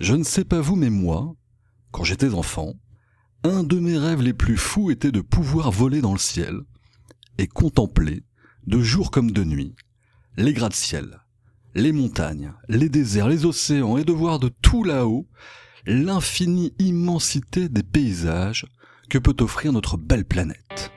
Je ne sais pas vous, mais moi, quand j'étais enfant, un de mes rêves les plus fous était de pouvoir voler dans le ciel et contempler, de jour comme de nuit, les gratte-ciel, les montagnes, les déserts, les océans et de voir de tout là-haut l'infinie immensité des paysages que peut offrir notre belle planète.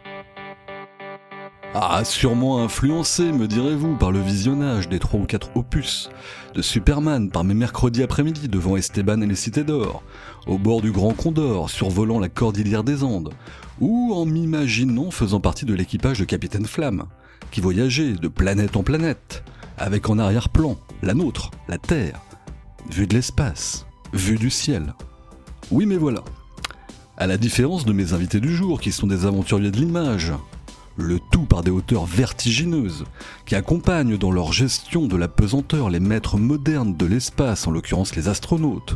Ah, sûrement influencé, me direz-vous, par le visionnage des trois ou quatre opus de Superman par mes mercredis après-midi devant Esteban et les cités d'or, au bord du Grand Condor, survolant la cordillère des Andes, ou en m'imaginant faisant partie de l'équipage de Capitaine Flamme, qui voyageait de planète en planète, avec en arrière-plan la nôtre, la Terre, vue de l'espace, vue du ciel. Oui, mais voilà. À la différence de mes invités du jour, qui sont des aventuriers de l'image, le tout par des hauteurs vertigineuses, qui accompagnent dans leur gestion de la pesanteur les maîtres modernes de l'espace, en l'occurrence les astronautes,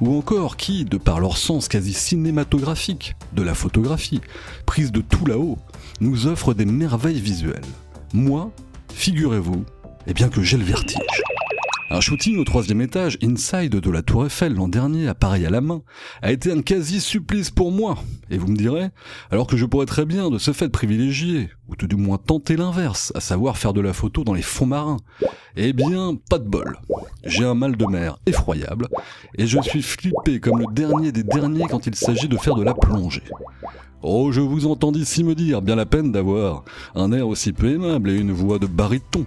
ou encore qui, de par leur sens quasi cinématographique de la photographie, prise de tout là-haut, nous offrent des merveilles visuelles. Moi, figurez-vous, eh bien que j'ai le vertige. Un shooting au troisième étage, inside de la Tour Eiffel l'an dernier, appareil à la main, a été un quasi-supplice pour moi. Et vous me direz, alors que je pourrais très bien de ce fait privilégier, ou tout du moins tenter l'inverse, à savoir faire de la photo dans les fonds marins. Eh bien, pas de bol. J'ai un mal de mer effroyable, et je suis flippé comme le dernier des derniers quand il s'agit de faire de la plongée. Oh, je vous entends d'ici me dire, bien la peine d'avoir un air aussi peu aimable et une voix de baryton,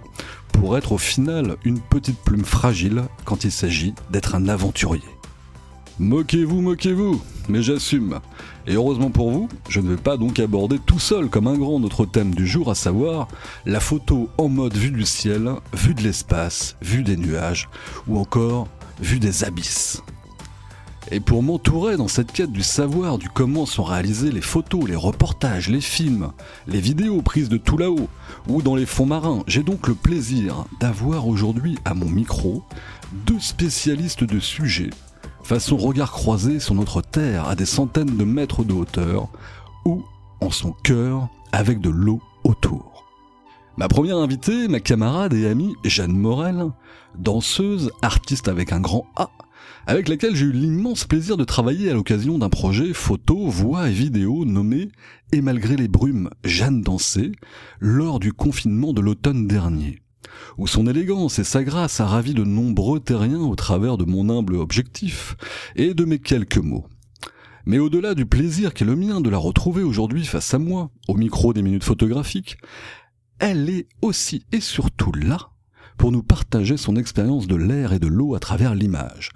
pour être au final une petite plume fragile quand il s'agit d'être un aventurier. Moquez-vous, moquez-vous, mais j'assume. Et heureusement pour vous, je ne vais pas donc aborder tout seul comme un grand notre thème du jour, à savoir la photo en mode vue du ciel, vue de l'espace, vue des nuages, ou encore vue des abysses. Et pour m'entourer dans cette quête du savoir du comment sont réalisées les photos, les reportages, les films, les vidéos prises de tout là-haut, ou dans les fonds marins, j'ai donc le plaisir d'avoir aujourd'hui à mon micro deux spécialistes de sujets, façon regard croisé sur notre Terre à des centaines de mètres de hauteur, ou en son cœur avec de l'eau autour. Ma première invitée, ma camarade et amie Jeanne Morel, danseuse, artiste avec un grand A, avec laquelle j'ai eu l'immense plaisir de travailler à l'occasion d'un projet photo, voix et vidéo nommé Et malgré les brumes, Jeanne dansait, lors du confinement de l'automne dernier, où son élégance et sa grâce a ravi de nombreux terriens au travers de mon humble objectif et de mes quelques mots. Mais au-delà du plaisir qu'est le mien de la retrouver aujourd'hui face à moi, au micro des minutes photographiques, elle est aussi et surtout là pour nous partager son expérience de l'air et de l'eau à travers l'image,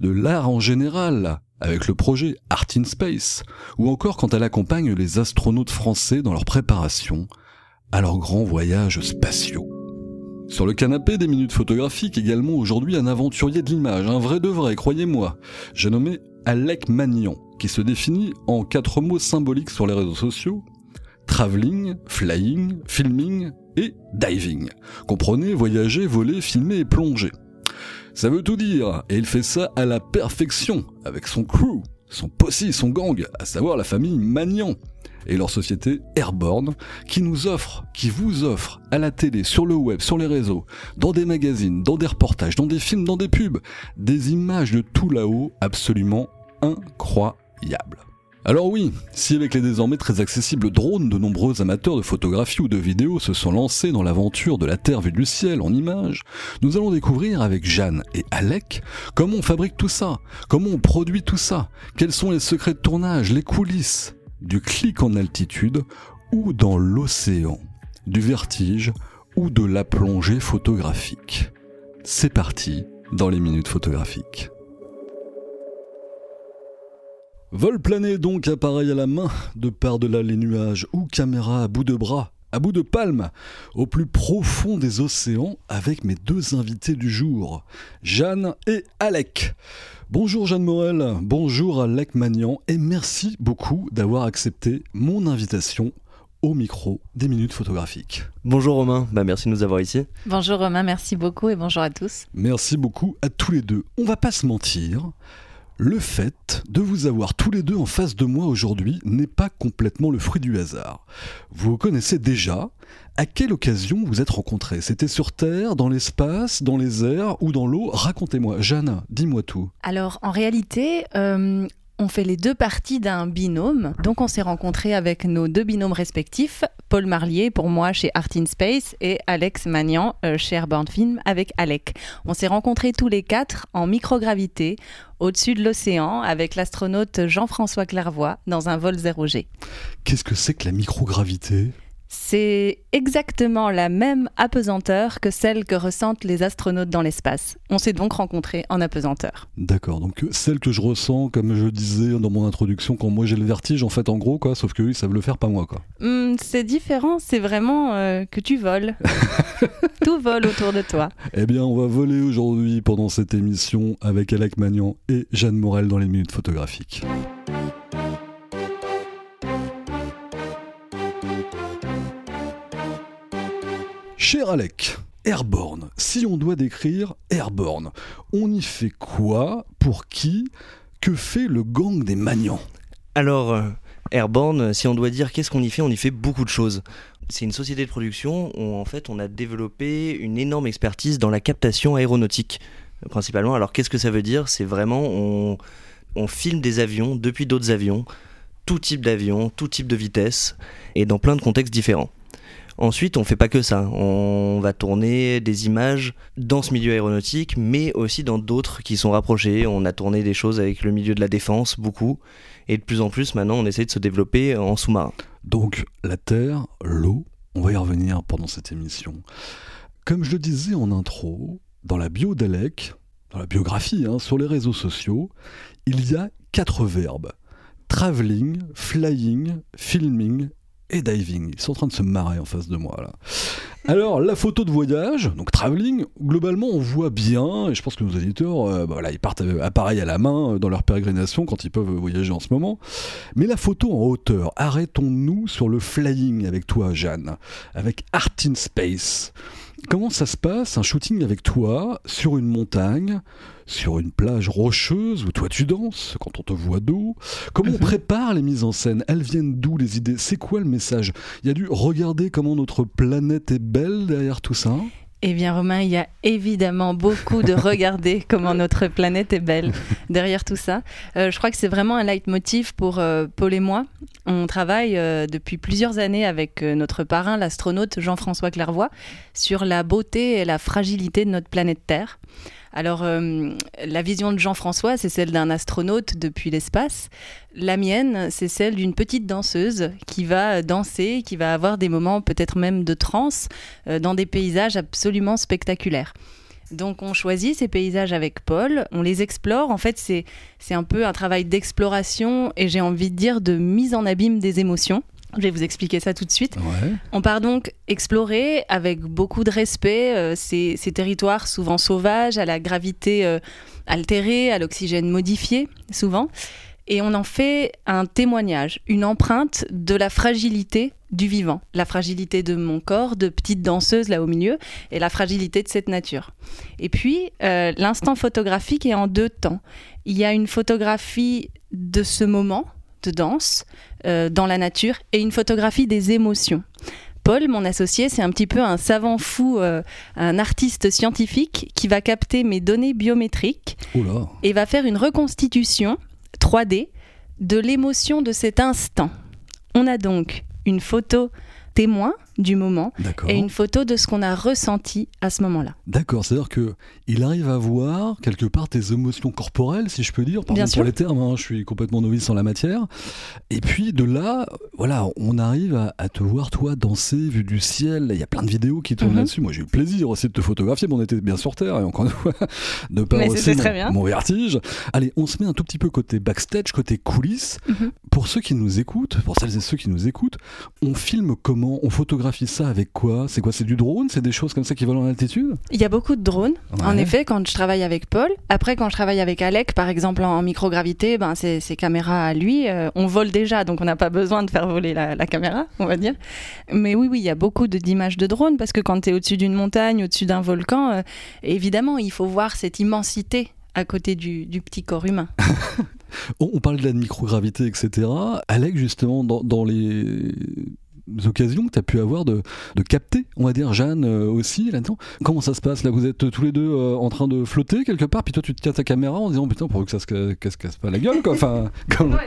de l'art en général, avec le projet Art in Space, ou encore quand elle accompagne les astronautes français dans leur préparation à leurs grands voyages spatiaux. Sur le canapé des minutes photographiques également aujourd'hui un aventurier de l'image, un vrai de vrai, croyez-moi. J'ai nommé Alec Magnon, qui se définit en quatre mots symboliques sur les réseaux sociaux. Traveling, flying, filming diving. Comprenez, voyager, voler, filmer et plonger. Ça veut tout dire, et il fait ça à la perfection, avec son crew, son posse, son gang, à savoir la famille Magnan, et leur société Airborne, qui nous offre, qui vous offre à la télé, sur le web, sur les réseaux, dans des magazines, dans des reportages, dans des films, dans des pubs, des images de tout là-haut absolument incroyables. Alors oui, si avec les désormais très accessibles drones, de nombreux amateurs de photographie ou de vidéo se sont lancés dans l'aventure de la Terre vue du ciel en images, nous allons découvrir avec Jeanne et Alec comment on fabrique tout ça, comment on produit tout ça, quels sont les secrets de tournage, les coulisses, du clic en altitude ou dans l'océan, du vertige ou de la plongée photographique. C'est parti dans les minutes photographiques. Vol plané donc, appareil à la main, de par-delà les nuages, ou caméra à bout de bras, à bout de palme, au plus profond des océans, avec mes deux invités du jour, Jeanne et Alec. Bonjour Jeanne Morel, bonjour Alec Magnan, et merci beaucoup d'avoir accepté mon invitation au micro des minutes photographiques. Bonjour Romain, bah merci de nous avoir ici. Bonjour Romain, merci beaucoup et bonjour à tous. Merci beaucoup à tous les deux. On va pas se mentir, le fait de vous avoir tous les deux en face de moi aujourd'hui n'est pas complètement le fruit du hasard. Vous connaissez déjà. À quelle occasion vous êtes rencontrés C'était sur Terre, dans l'espace, dans les airs ou dans l'eau? Racontez-moi. Jeanne, dis-moi tout. Alors en réalité, euh, on fait les deux parties d'un binôme. Donc on s'est rencontrés avec nos deux binômes respectifs, Paul Marlier pour moi chez Art in Space et Alex Magnan euh, chez Airborne Film avec Alec. On s'est rencontrés tous les quatre en microgravité au-dessus de l'océan avec l'astronaute Jean-François Clairvoy dans un vol 0G. Qu'est-ce que c'est que la microgravité? C'est exactement la même apesanteur que celle que ressentent les astronautes dans l'espace. On s'est donc rencontrés en apesanteur. D'accord, donc celle que je ressens, comme je disais dans mon introduction, quand moi j'ai le vertige, en fait, en gros, quoi, sauf qu'eux, ils savent le faire, pas moi, quoi. Hmm, c'est différent, c'est vraiment euh, que tu voles. Tout vole autour de toi. Eh bien, on va voler aujourd'hui pendant cette émission avec Alec Magnan et Jeanne Morel dans les minutes photographiques. Cher Alec, Airborne, si on doit décrire Airborne, on y fait quoi Pour qui Que fait le gang des Magnans? Alors, euh, Airborne, si on doit dire qu'est-ce qu'on y fait, on y fait beaucoup de choses. C'est une société de production où en fait on a développé une énorme expertise dans la captation aéronautique, principalement. Alors qu'est-ce que ça veut dire? C'est vraiment on, on filme des avions depuis d'autres avions, tout type d'avion, tout type de vitesse, et dans plein de contextes différents. Ensuite, on fait pas que ça. On va tourner des images dans ce milieu aéronautique, mais aussi dans d'autres qui sont rapprochés. On a tourné des choses avec le milieu de la défense, beaucoup. Et de plus en plus, maintenant, on essaie de se développer en sous-marin. Donc, la Terre, l'eau, on va y revenir pendant cette émission. Comme je le disais en intro, dans la bio d'Alec, dans la biographie, hein, sur les réseaux sociaux, il y a quatre verbes. Traveling, flying, filming et diving. Ils sont en train de se marrer en face de moi là. Alors la photo de voyage, donc travelling, globalement on voit bien, et je pense que nos éditeurs, euh, bah, voilà, ils partent euh, appareil à la main euh, dans leur pérégrination quand ils peuvent voyager en ce moment. Mais la photo en hauteur, arrêtons-nous sur le flying avec toi Jeanne, avec Art in Space. Comment ça se passe un shooting avec toi sur une montagne sur une plage rocheuse où toi tu danses quand on te voit d'eau? Comment on mhm. prépare les mises en scène? Elles viennent d'où les idées? C'est quoi le message? Il y a dû regarder comment notre planète est belle derrière tout ça? Eh bien, Romain, il y a évidemment beaucoup de regarder comment notre planète est belle derrière tout ça. Euh, je crois que c'est vraiment un leitmotiv pour euh, Paul et moi. On travaille euh, depuis plusieurs années avec notre parrain, l'astronaute Jean-François Clairvoy, sur la beauté et la fragilité de notre planète Terre. Alors, euh, la vision de Jean-François, c'est celle d'un astronaute depuis l'espace. La mienne, c'est celle d'une petite danseuse qui va danser, qui va avoir des moments peut-être même de transe euh, dans des paysages absolument spectaculaires. Donc on choisit ces paysages avec Paul, on les explore. En fait, c'est un peu un travail d'exploration et j'ai envie de dire de mise en abîme des émotions. Je vais vous expliquer ça tout de suite. On part donc explorer avec beaucoup de respect euh, ces, territoires souvent sauvages, à la gravité euh, altérée, à l'oxygène modifié, souvent. Et on en fait un témoignage, une empreinte de la fragilité du vivant, la fragilité de mon corps, de petite danseuse là au milieu, et la fragilité de cette nature. Et puis, euh, l'instant photographique est en deux temps. Il y a une photographie de ce moment, de danse euh, dans la nature et une photographie des émotions. Paul, mon associé, c'est un petit peu un savant fou, euh, un artiste scientifique qui va capter mes données biométriques et va faire une reconstitution 3D de l'émotion de cet instant. On a donc une photo témoin du moment et une photo de ce qu'on a ressenti à ce moment-là. D'accord, c'est-à-dire que il arrive à voir quelque part tes émotions corporelles, si je peux dire, pardon pour les termes, hein, je suis complètement novice en la matière. Et puis de là, voilà, on arrive à, te voir toi danser, vu du ciel. Il y a plein de vidéos qui tournent mhm. là-dessus. Moi, j'ai eu le plaisir aussi de te photographier, mais on était bien sur terre et encore une fois, de pas aussi mon, mon, vertige. Allez, on se met un tout petit peu côté backstage, côté coulisses. Mhm. Pour ceux qui nous écoutent, pour celles et ceux qui nous écoutent, on filme comment, on photographie photographies ça avec quoi? C'est quoi? C'est du drone? C'est des choses comme ça qui volent en altitude? Il y a beaucoup de drones, en effet, quand je travaille avec Paul. Après, quand je travaille avec Alec, par exemple, en microgravité, ben, c'est ses caméras à lui. euh, on vole déjà, donc on n'a pas besoin de faire voler la, la caméra, on va dire. Mais oui, oui, il y a beaucoup de- d'images de drones, parce que quand tu es au-dessus d'une montagne, au-dessus d'un volcan, euh, évidemment, il faut voir cette immensité à côté du, du petit corps humain. On, on parle de la microgravité, etc. Alec, justement, dans, dans les occasions que tu as pu avoir de, de capter, on va dire, Jeanne euh, aussi là-dedans. Comment ça se passe là? Vous êtes tous les deux euh, en train de flotter quelque part, puis toi tu te tiens ta caméra en disant putain, pour que ça se, que se casse pas la gueule, quoi. Enfin, comme...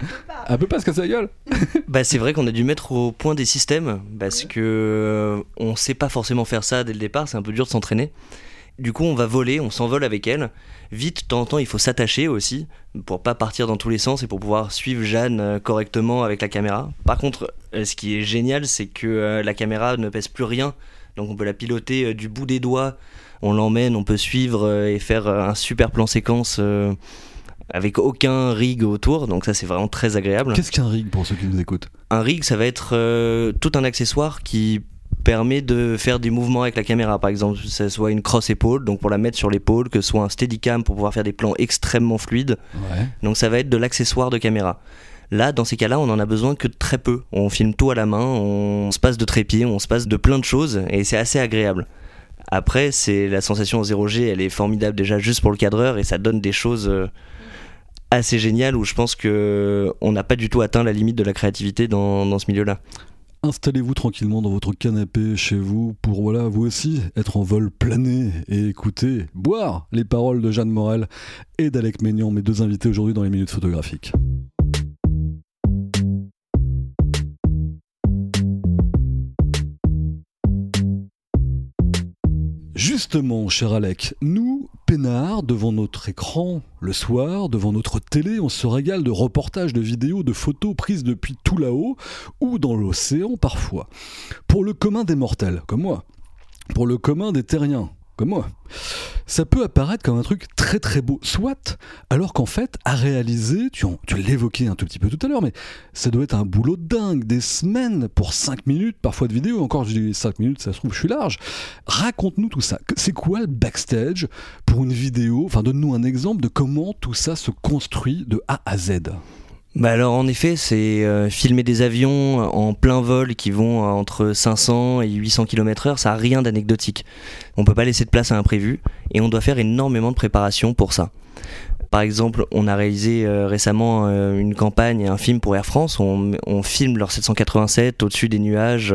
elle peut pas se casser la gueule. Bah, c'est vrai qu'on a dû mettre au point des systèmes parce que euh, on sait pas forcément faire ça dès le départ, c'est un peu dur de s'entraîner. Du coup, on va voler, on s'envole avec elle. Vite, de temps en temps, il faut s'attacher aussi pour pas partir dans tous les sens et pour pouvoir suivre Jeanne euh, correctement avec la caméra. Par contre, euh, ce qui est génial, c'est que euh, la caméra ne pèse plus rien, donc on peut la piloter du bout des doigts. On l'emmène, on peut suivre et faire un super plan séquence avec aucun rig autour, donc ça c'est vraiment très agréable. Qu'est-ce qu'un rig pour ceux qui nous écoutent? Un rig, ça va être euh, tout un accessoire qui permet de faire des mouvements avec la caméra. Par exemple, que ce soit une crosse épaule, donc pour la mettre sur l'épaule, que ce soit un steadicam pour pouvoir faire des plans extrêmement fluides. Ouais. Donc ça va être de l'accessoire de caméra. Là, dans ces cas-là, on en a besoin que de très peu. On filme tout à la main, on se passe de trépied, on se passe de plein de choses, et c'est assez agréable. Après, c'est la sensation en 0G, elle est formidable déjà juste pour le cadreur, et ça donne des choses euh, assez géniales où je pense que on n'a pas du tout atteint la limite de la créativité dans, dans ce milieu-là. Installez-vous tranquillement dans votre canapé chez vous pour voilà vous aussi être en vol plané et écouter, boire les paroles de Jeanne Morel et d'Alec Maignan, mes deux invités aujourd'hui dans les minutes photographiques. Justement, cher Alec, nous, peinards, devant notre écran, le soir, devant notre télé, on se régale de reportages, de vidéos, de photos prises depuis tout là-haut, ou dans l'océan parfois. Pour le commun des mortels, comme moi. Pour le commun des terriens, moi. Ça peut apparaître comme un truc très très beau, soit, alors qu'en fait, à réaliser, tu, tu l'évoquais un tout petit peu tout à l'heure, mais ça doit être un boulot dingue, des semaines pour 5 minutes, parfois de vidéo, encore je dis 5 minutes, ça se trouve, je suis large. Raconte-nous tout ça. C'est quoi le backstage pour une vidéo? Enfin, donne-nous un exemple de comment tout ça se construit de A à Z. Bah alors en effet, c'est euh, filmer des avions en plein vol qui vont entre 500 et 800 km/h, ça a rien d'anecdotique. On peut pas laisser de place à l'imprévu et on doit faire énormément de préparation pour ça. Par exemple, on a réalisé euh, récemment euh, une campagne et un film pour Air France. On, on filme leur 787 au-dessus des nuages.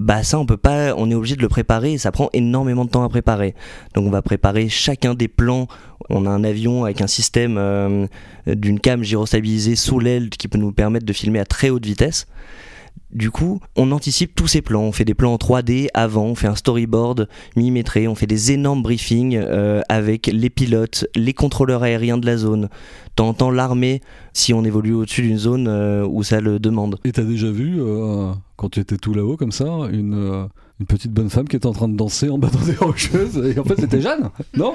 Bah ça, on peut pas. On est obligé de le préparer ça prend énormément de temps à préparer. Donc on va préparer chacun des plans. On a un avion avec un système euh, d'une cam gyrostabilisée sous l'aile qui peut nous permettre de filmer à très haute vitesse. Du coup, on anticipe tous ces plans. On fait des plans en 3D avant, on fait un storyboard millimétré, on fait des énormes briefings euh, avec les pilotes, les contrôleurs aériens de la zone. Temps, l'armée, si on évolue au-dessus d'une zone euh, où ça le demande. Et t'as déjà vu, euh, quand tu étais tout là-haut comme ça, une, une petite bonne femme qui était en train de danser en bas dans des rocheuses Et en fait, c'était Jeanne, non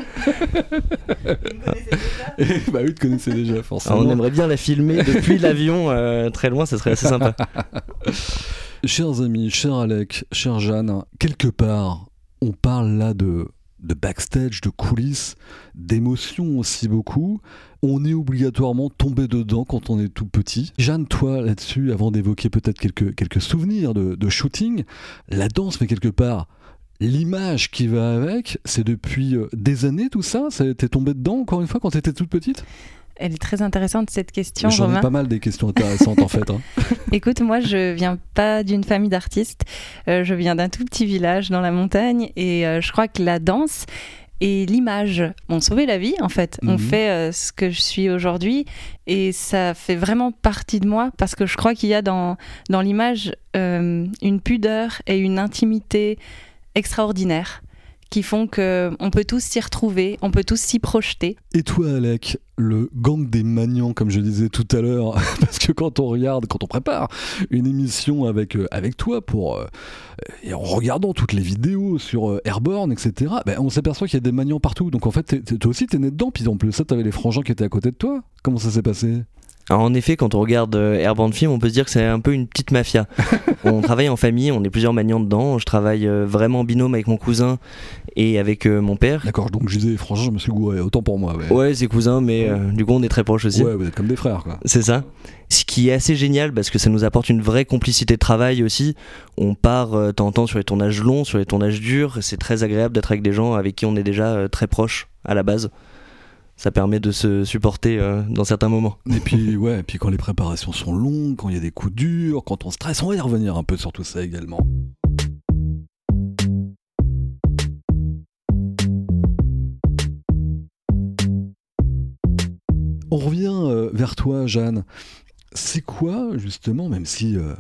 Et, Bah oui, tu connaissais déjà, Alors, forcément. on aimerait bien la filmer depuis l'avion euh, très loin, ça serait assez sympa. Chers amis, cher Alec, chère Jeanne, quelque part, on parle là de, de backstage, de coulisses, d'émotions aussi beaucoup. On est obligatoirement tombé dedans quand on est tout petit. Jeanne, toi, là-dessus, avant d'évoquer peut-être quelques, quelques souvenirs de, de shooting, la danse, mais quelque part, l'image qui va avec, c'est depuis euh, des années tout ça? Ça T'es tombé dedans encore une fois quand t'étais toute petite? Elle est très intéressante cette question, J'en ai pas mal des questions intéressantes en fait. hein. Écoute, moi, je viens pas d'une famille d'artistes. Euh, je viens d'un tout petit village dans la montagne et euh, je crois que la danse et l'image m'ont sauvé la vie, en fait. Mhm. On fait euh, ce que je suis aujourd'hui et ça fait vraiment partie de moi parce que je crois qu'il y a dans, dans l'image une pudeur et une intimité extraordinaires qui font que on peut tous s'y retrouver, on peut tous s'y projeter. Et toi, Alec, le gang des maniants, comme je disais tout à l'heure, parce que quand on regarde, quand on prépare une émission avec, euh, avec toi, pour, euh, en regardant toutes les vidéos sur euh, Airborne, etc., ben, on s'aperçoit qu'il y a des maniants partout. Donc en fait, toi aussi, t'es né dedans, puis en plus ça, t'avais les frangins qui étaient à côté de toi. Comment ça s'est passé? Alors, en effet, quand on regarde euh, Airborne Film, on peut se dire que c'est un peu une petite mafia. on travaille en famille, on est plusieurs maniants dedans. Je travaille euh, vraiment en binôme avec mon cousin et avec euh, mon père. D'accord, donc je disais, franchement, je me suis gouré, autant pour moi. Ouais, Ouais, c'est cousin, mais euh, du coup, on est très proches aussi. Ouais, vous êtes comme des frères, quoi. C'est ça. Ce qui est assez génial parce que ça nous apporte une vraie complicité de travail aussi. On part euh, de temps en temps sur les tournages longs, sur les tournages durs. C'est très agréable d'être avec des gens avec qui on est déjà euh, très proches à la base. Ça permet de se supporter euh, dans certains moments. Et puis, ouais, et puis quand les préparations sont longues, quand il y a des coups durs, quand on stresse, on va y revenir un peu sur tout ça également. On revient euh, vers toi, Jeanne. C'est quoi, justement, même si euh,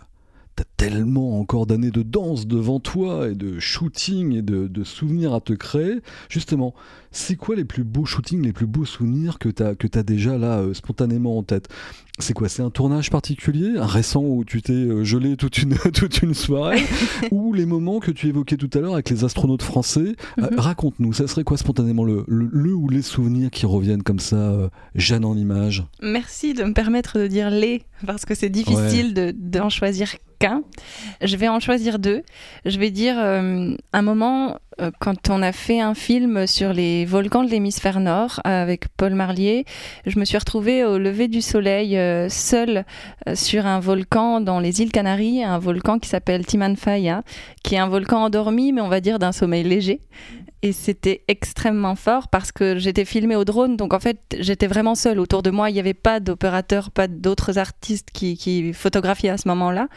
t'as tellement encore d'années de danse devant toi et de shooting et de, souvenirs à te créer, justement, c'est quoi les plus beaux shootings, les plus beaux souvenirs que t'as déjà là euh, spontanément en tête? C'est quoi C'est un tournage particulier, un récent où tu t'es euh, gelé toute une toute une soirée, ou les moments que tu évoquais tout à l'heure avec les astronautes français? Euh, Mhm. Raconte-nous, ça serait quoi spontanément le, le, le ou les souvenirs qui reviennent comme ça, euh, Jeanne en image? Merci de me permettre de dire les, parce que c'est difficile de- d'en choisir qu'un. Je vais en choisir deux. Je vais dire euh, un moment quand on a fait un film sur les volcans de l'hémisphère nord avec Paul Marlier. Je me suis retrouvée au lever du soleil euh, seule euh, sur un volcan dans les îles Canaries, un volcan qui s'appelle Timanfaya, qui est un volcan endormi, mais on va dire d'un sommeil léger. Et c'était extrêmement fort parce que j'étais filmée au drone, donc en fait j'étais vraiment seule. Autour de moi, il n'y avait pas d'opérateurs, pas d'autres artistes qui, qui photographiaient à ce moment-là.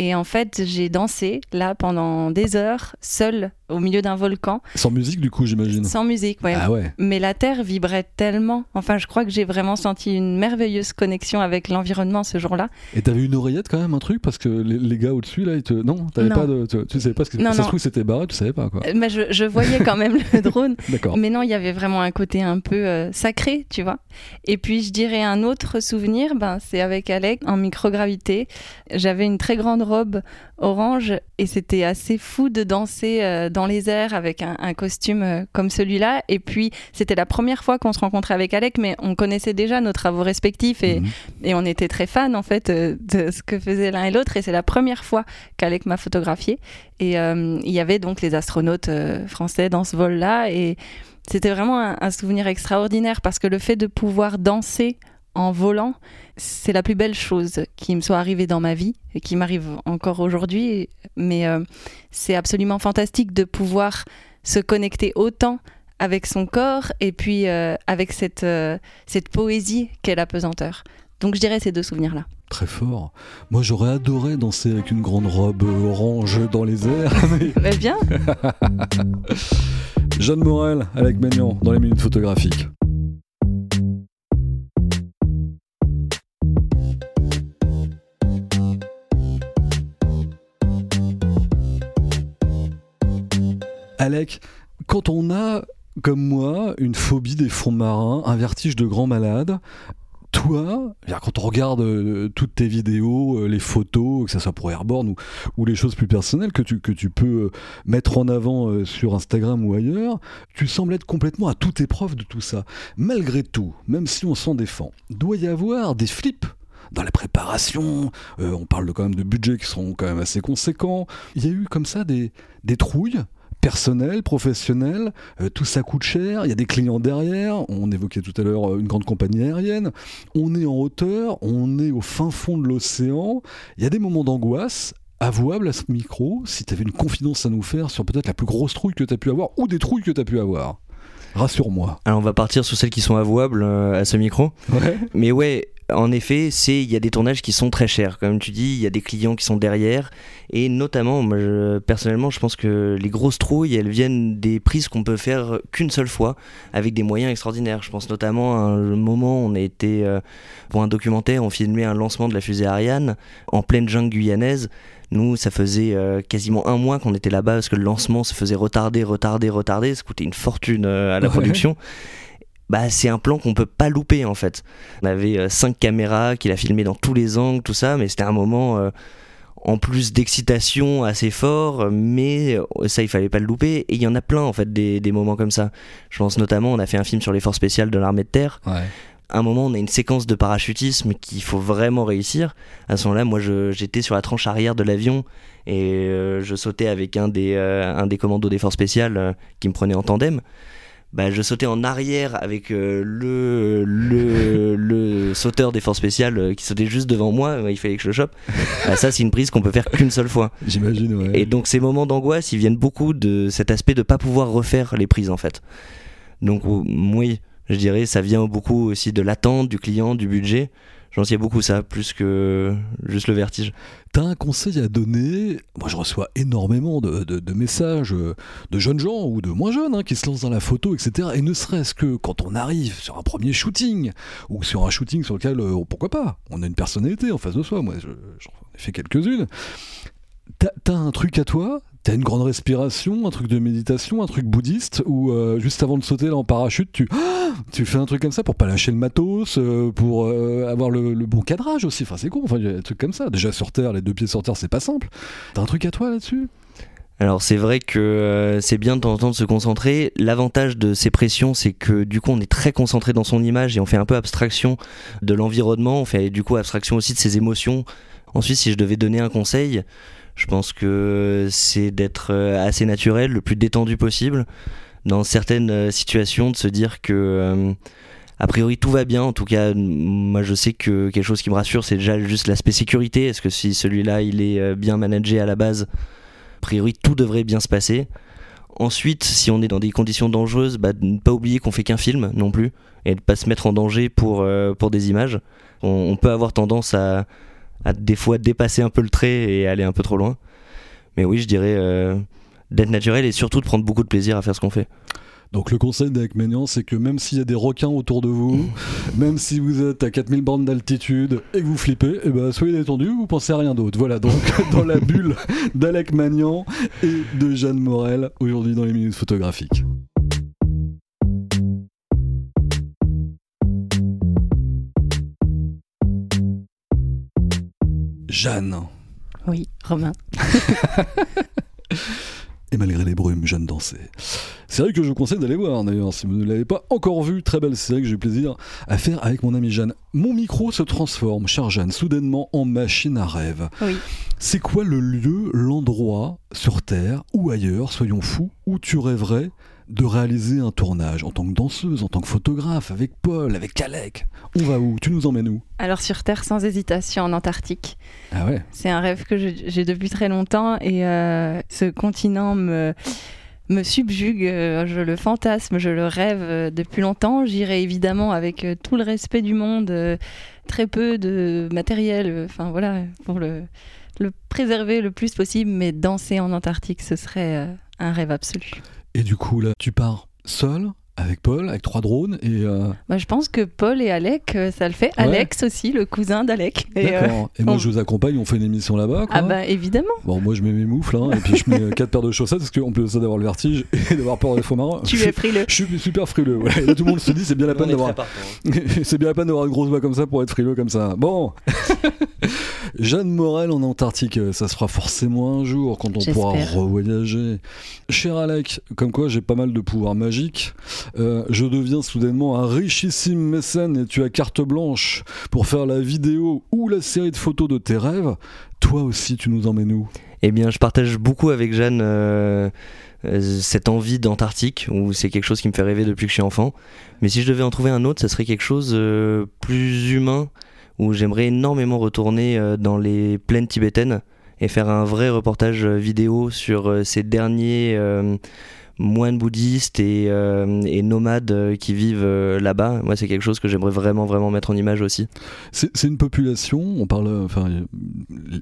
Et en fait, j'ai dansé là pendant des heures, seule, au milieu d'un volcan, Sans musique du coup, j'imagine. sans musique. ouais. Ah ouais. Mais la terre vibrait tellement. Enfin, je crois que j'ai vraiment senti une merveilleuse connexion avec l'environnement ce jour-là. Et t'avais une oreillette quand même, un truc? Parce que les, les gars au-dessus, là, ils te. Non, t'avais Non. pas de. Tu, tu savais pas ce que. Non, ça se non. trouve, c'était barré, tu savais pas, quoi. Euh, Mais je, je voyais quand même le drone. D'accord. Mais non, il y avait vraiment un côté un peu euh, sacré, tu vois. Et puis, je dirais un autre souvenir, ben, c'est avec Alec en microgravité. J'avais une très grande robe orange et c'était assez fou de danser euh, dans les airs avec un, un costume euh, comme celui-là. Et puis, c'était la première fois qu'on se rencontrait avec Alec, mais on connaissait déjà nos travaux respectifs et, Mhm. et on était très fans en fait euh, de ce que faisaient l'un et l'autre. Et c'est la première fois qu'Alec m'a photographié. Et il y avait donc les astronautes français dans ce vol-là. Et c'était vraiment un, un souvenir extraordinaire parce que le fait de pouvoir danser en volant, c'est la plus belle chose qui me soit arrivée dans ma vie et qui m'arrive encore aujourd'hui. Mais euh, c'est absolument fantastique de pouvoir se connecter autant avec son corps et puis euh, avec cette, euh, cette poésie qu'est la pesanteur. Donc je dirais ces deux souvenirs-là. Très fort. Moi, j'aurais adoré danser avec une grande robe orange dans les airs. mais- Mais bien, Jeanne Morel, avec Magnan, dans les minutes photographiques. Alec, quand on a, comme moi, une phobie des fonds marins, un vertige de grand malade, toi, quand on regarde euh, toutes tes vidéos, euh, les photos, que ce soit pour Airborne ou, ou les choses plus personnelles que tu, que tu peux euh, mettre en avant sur Instagram ou ailleurs, tu sembles être complètement à toute épreuve de tout ça. Malgré tout, même si on s'en défend, doit y avoir des flips dans la préparation, on parle quand même de budgets qui sont quand même assez conséquents. Il y a eu comme ça des, des trouilles personnelles, professionnelles, euh, tout ça coûte cher, il y a des clients derrière, on évoquait tout à l'heure euh, une grande compagnie aérienne, on est en hauteur, on est au fin fond de l'océan, il y a des moments d'angoisse, avouable à ce micro, si tu avais une confidence à nous faire sur peut-être la plus grosse trouille que tu as pu avoir ou des trouilles que tu as pu avoir. Rassure-moi. Alors on va partir sur celles qui sont avouables euh, à ce micro. Ouais. Mais ouais, en effet, c'est il y a des tournages qui sont très chers. Comme tu dis, il y a des clients qui sont derrière. Et notamment, moi, je- personnellement, je pense que les grosses trouilles, elles viennent des prises qu'on peut faire qu'une seule fois avec des moyens extraordinaires. Je pense notamment à un moment où on a été euh, pour un documentaire, on filmait un lancement de la fusée Ariane en pleine jungle guyanaise. Nous, ça faisait euh, quasiment un mois qu'on était là-bas parce que le lancement se faisait retarder, retarder, retarder. Ça coûtait une fortune euh, à la Ouais. production. Bah, c'est un plan qu'on peut pas louper en fait. On avait euh, cinq caméras qu'il a filmé dans tous les angles, tout ça, mais c'était un moment euh, en plus d'excitation assez fort, mais euh, ça il fallait pas le louper. Et il y en a plein en fait des, des moments comme ça. Je pense notamment, on a fait un film sur les forces spéciales de l'armée de terre. Ouais. À un moment, on a une séquence de parachutisme qu'il faut vraiment réussir. À ce moment-là, moi, j'étais sur la tranche arrière de l'avion et euh, je sautais avec un des, euh, un des commandos des forces spéciales euh, qui me prenait en tandem. Bah, je sautais en arrière avec euh, le, le, le sauteur des forces spéciales euh, qui sautait juste devant moi, Ouais, il fallait que je le chope. Bah, ça, c'est une prise qu'on peut faire qu'une seule fois. J'imagine, ouais. Et donc ces moments d'angoisse, ils viennent beaucoup de cet aspect de pas pouvoir refaire les prises en fait. Donc ou- oui, je dirais ça vient beaucoup aussi de l'attente du client, du budget. J'en beaucoup ça, plus que juste le vertige. T'as un conseil à donner? Moi, je reçois énormément de, messages euh, de jeunes gens ou de moins jeunes hein, qui se lancent dans la photo, etc. Et ne serait-ce que quand on arrive sur un premier shooting ou sur un shooting sur lequel, euh, pourquoi pas, on a une personnalité en face de soi. Moi, je- j'en ai fait quelques-unes. T'as un truc à toi? T'as une grande respiration, un truc de méditation, un truc bouddhiste, ou euh, juste avant de sauter en parachute, tu, tu fais un truc comme ça pour pas lâcher le matos, euh, pour euh, avoir le, bon cadrage aussi. Enfin, c'est con, enfin, des trucs comme ça. Déjà sur Terre, les deux pieds sur Terre, c'est pas simple. T'as un truc à toi là-dessus? Alors c'est vrai que c'est bien de temps en temps de se concentrer. L'avantage de ces pressions, c'est que du coup on est très concentré dans son image et on fait un peu abstraction de l'environnement, on fait du coup abstraction aussi de ses émotions. Ensuite, si je devais donner un conseil, je pense que c'est d'être euh, assez naturel, le plus détendu possible, dans certaines euh, situations, de se dire que euh, a priori tout va bien. En tout cas, moi je sais que quelque chose qui me rassure, c'est déjà juste l'aspect sécurité. Est-ce que si celui-là il est bien managé à la base, a priori tout devrait bien se passer. Ensuite, si on est dans des conditions dangereuses, bah, ne pas oublier qu'on fait qu'un film non plus et de pas se mettre en danger pour, pour des images. On peut avoir tendance à, à des fois dépasser un peu le trait et aller un peu trop loin. Mais oui, je dirais euh, d'être naturel et surtout de prendre beaucoup de plaisir à faire ce qu'on fait. Donc le conseil d'Alec Maignan, c'est que même s'il y a des requins autour de vous, même si vous êtes à 4000 bornes d'altitude et que vous flippez, eh ben, soyez détendu, vous pensez à rien d'autre. Voilà, donc dans la bulle d'Alec Magnan et de Jeanne Morel, aujourd'hui dans les minutes photographiques. Jeanne. Oui, Romain. Et malgré les brumes, Jeanne dansait. Série que je vous conseille d'aller voir d'ailleurs, si vous ne l'avez pas encore vue, très belle série que j'ai eu plaisir à faire avec mon amie Jeanne. Mon micro se transforme, chère Jeanne, soudainement en machine à rêve. Oui. C'est quoi le lieu, l'endroit sur Terre ou ailleurs, soyons fous, où tu rêverais de réaliser un tournage en tant que danseuse, en tant que photographe, avec Paul, avec Alec On va où? Tu nous emmènes où? Alors sur Terre, sans hésitation, en Antarctique. Ah ouais? C'est un rêve que j'ai depuis très longtemps et euh, ce continent me, me subjugue, euh, je le fantasme, je le rêve euh, depuis longtemps. J'irai évidemment avec tout le respect du monde, très peu de matériel, enfin voilà, pour le, le préserver le plus possible, mais danser en Antarctique, ce serait un rêve absolu. Et du coup, là, tu pars seul avec Paul, avec trois drones et... euh, Moi, je pense que Paul et Alec, euh, ça le fait. Ouais. Alex aussi, le cousin d'Alec. Et, euh, D'accord. Et moi, on- je vous accompagne, on fait une émission là-bas. quoi. ah bah évidemment. Bon, moi, je mets mes moufles, hein, et puis je mets quatre paires de chaussettes, parce qu'on peut ça d'avoir le vertige et d'avoir peur des faux marins. Tu je, es frileux. je suis super frileux. voilà. Et là, tout le monde se dit, c'est bien la peine d'avoir... hein. c'est bien la peine d'avoir une grosse voix comme ça pour être frileux comme ça. Bon Jeanne Morel en Antarctique, ça se fera forcément un jour quand on pourra revoyager. Cher Alec, comme quoi j'ai pas mal de pouvoirs magiques, euh, je deviens soudainement un richissime mécène et tu as carte blanche pour faire la vidéo ou la série de photos de tes rêves. Toi aussi, tu nous emmènes où? Eh bien, je partage beaucoup avec Jeanne euh, euh, cette envie d'Antarctique, où c'est quelque chose qui me fait rêver depuis que je suis enfant. Mais si je devais en trouver un autre, ça serait quelque chose euh, plus humain, où j'aimerais énormément retourner euh, dans les plaines tibétaines et faire un vrai reportage euh, vidéo sur euh, ces derniers moines bouddhistes et, nomades qui vivent là-bas. Moi, c'est quelque chose que j'aimerais vraiment, vraiment mettre en image aussi. C'est une population, on parle, enfin,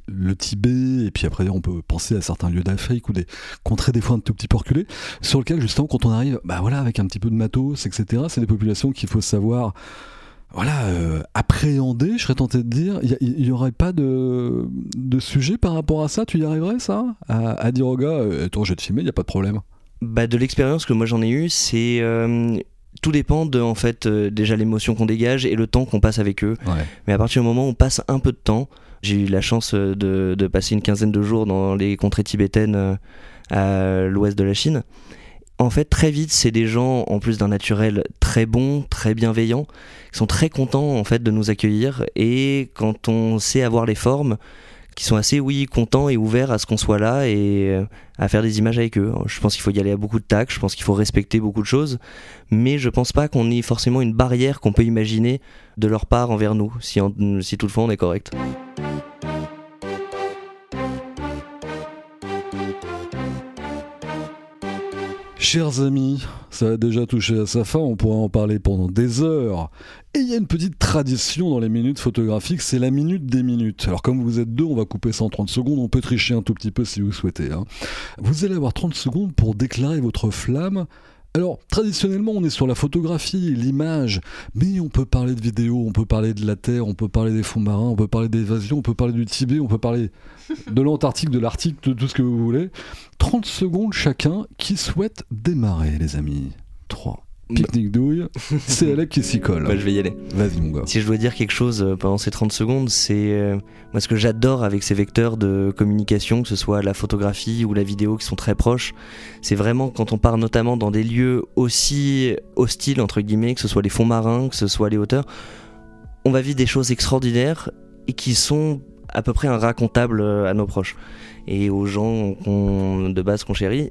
le Tibet, et puis après on peut penser à certains lieux d'Afrique ou des contrées des fois un tout petit peu reculées, sur lequel justement quand on arrive, bah voilà, avec un petit peu de matos, etc., c'est des populations qu'il faut savoir, voilà, euh, appréhender, je serais tenté de dire, il n'y aurait pas de, de sujet par rapport à ça, tu y arriverais ça? À, à dire au gars, euh, attends, je vais te filmer, il n'y a pas de problème. Bah, de l'expérience que moi j'en ai eue, c'est euh, tout dépend de en fait euh, déjà l'émotion qu'on dégage et le temps qu'on passe avec eux. Ouais. Mais à partir du moment où on passe un peu de temps, j'ai eu la chance de, de passer une quinzaine de jours dans les contrées tibétaines à l'ouest de la Chine. En fait, très vite, c'est des gens, en plus d'un naturel très bon, très bienveillant, qui sont très contents en fait de nous accueillir. Et quand on sait avoir les formes, qui sont assez, oui, contents et ouverts à ce qu'on soit là et euh, à faire des images avec eux. Je pense qu'il faut y aller à beaucoup de tact, je pense qu'il faut respecter beaucoup de choses, mais je pense pas qu'on ait forcément une barrière qu'on peut imaginer de leur part envers nous, si, si toutefois on est correct. Chers amis, ça a déjà touché à sa fin, on pourrait en parler pendant des heures. Et il y a une petite tradition dans les minutes photographiques, c'est la minute des minutes. Alors comme vous êtes deux, on va couper ça en 30 secondes, on peut tricher un tout petit peu si vous souhaitez. Hein. Vous allez avoir 30 secondes pour déclarer votre flamme alors, traditionnellement, on est sur la photographie, l'image, mais on peut parler de vidéo, on peut parler de la Terre, on peut parler des fonds marins, on peut parler d'évasion, on peut parler du Tibet, on peut parler de l'Antarctique, de l'Arctique, de tout ce que vous voulez. 30 secondes chacun qui souhaite démarrer, les amis. 3, Pique-nique douille, c'est Alec qui s'y colle. Bah, je vais y aller. Vas-y, mon gars. Si je dois dire quelque chose euh, pendant ces 30 secondes, c'est euh, moi ce que j'adore avec ces vecteurs de communication, que ce soit la photographie ou la vidéo qui sont très proches, c'est vraiment quand on part notamment dans des lieux aussi hostiles, entre guillemets, que ce soit les fonds marins, que ce soit les hauteurs, on va vivre des choses extraordinaires et qui sont à peu près racontables euh, à nos proches et aux gens de base qu'on chérit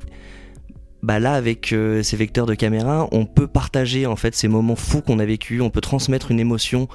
bah là avec euh, ces vecteurs de caméra, on peut partager en fait ces moments fous qu'on a vécu, on peut transmettre une émotion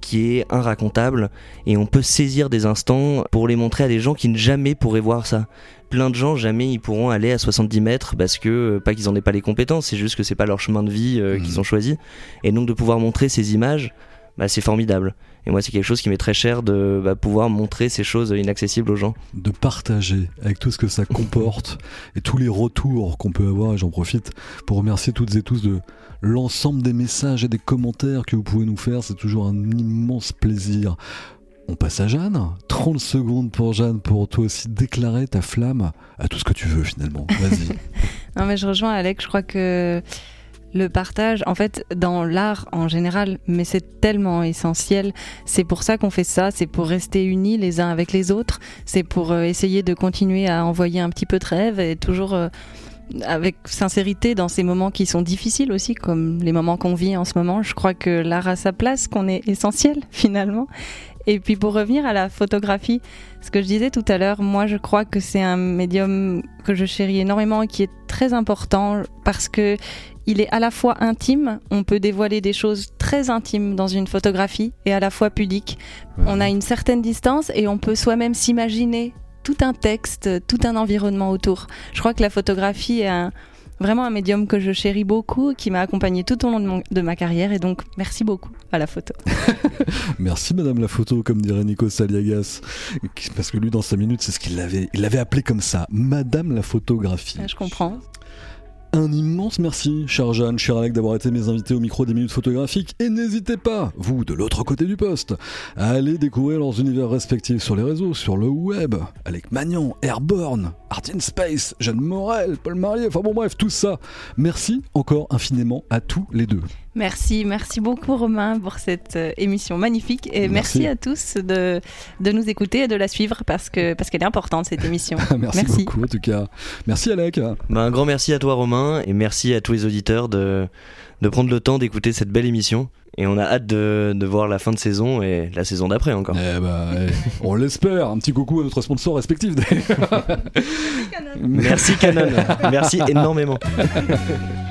qui est inracontable et on peut saisir des instants pour les montrer à des gens qui ne jamais pourraient voir ça. Plein de gens jamais ils pourront aller à 70 mètres parce que euh, pas qu'ils en aient pas les compétences, c'est juste que c'est pas leur chemin de vie euh, qu'ils mmh. ont choisi et donc de pouvoir montrer ces images, bah, c'est formidable. Et moi, c'est quelque chose qui m'est très cher de bah, pouvoir montrer ces choses inaccessibles aux gens. De partager avec tout ce que ça comporte et tous les retours qu'on peut avoir. Et j'en profite pour remercier toutes et tous de l'ensemble des messages et des commentaires que vous pouvez nous faire. C'est toujours un immense plaisir. On passe à Jeanne. 30 secondes pour Jeanne pour toi aussi déclarer ta flamme à tout ce que tu veux finalement. Vas-y. non mais je rejoins Alex, je crois que le partage, en fait, dans l'art en général, mais c'est tellement essentiel. C'est pour ça qu'on fait ça, c'est pour rester unis les uns avec les autres, c'est pour euh, essayer de continuer à envoyer un petit peu de rêve et toujours euh, avec sincérité dans ces moments qui sont difficiles aussi, comme les moments qu'on vit en ce moment. Je crois que l'art a sa place, qu'on est essentiel finalement. Et puis pour revenir à la photographie, ce que je disais tout à l'heure, moi je crois que c'est un médium que je chéris énormément et qui est très important parce que il est à la fois intime, on peut dévoiler des choses très intimes dans une photographie et à la fois pudique. On a une certaine distance et on peut soi-même s'imaginer tout un texte, tout un environnement autour. Je crois que la photographie est vraiment un médium que je chéris beaucoup, qui m'a accompagné tout au long de, ma carrière et donc merci beaucoup à la photo. merci Madame la photo, comme dirait Nico Saliagas, parce que lui dans sa minute c'est ce qu'il l'avait, il l'avait appelé comme ça, Madame la photographie. Je comprends. Un immense merci, cher Jeanne, cher Alec, d'avoir été mes invités au micro des minutes photographiques. Et n'hésitez pas, vous, de l'autre côté du poste, à aller découvrir leurs univers respectifs sur les réseaux, sur le web. Alec Magnan, Airborne, Art in Space, Jeanne Morel, Paul Marier, enfin bon bref, tout ça. Merci encore infiniment à tous les deux. Merci, merci beaucoup Romain pour cette euh, émission magnifique et merci, à tous de, de, nous écouter et de la suivre parce que parce qu'elle est importante cette émission. merci, beaucoup en tout cas. Merci Alec. Bah, un grand merci à toi Romain et merci à tous les auditeurs de, de prendre le temps d'écouter cette belle émission. Et on a hâte de, de, voir la fin de saison et la saison d'après encore. Eh bah, eh, on l'espère. Un petit coucou à notre sponsor respectif. Merci Canon. Merci énormément.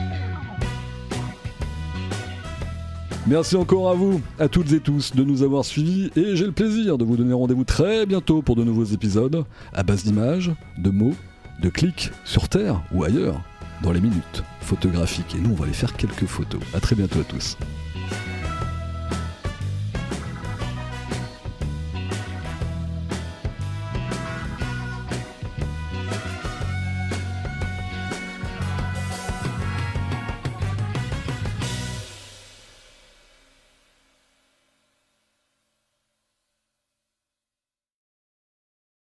Merci encore à vous, à toutes et tous, de nous avoir suivis et j'ai le plaisir de vous donner rendez-vous très bientôt pour de nouveaux épisodes à base d'images, de mots, de clics sur Terre ou ailleurs dans les minutes photographiques. Et nous, on va aller faire quelques photos. À très bientôt à tous.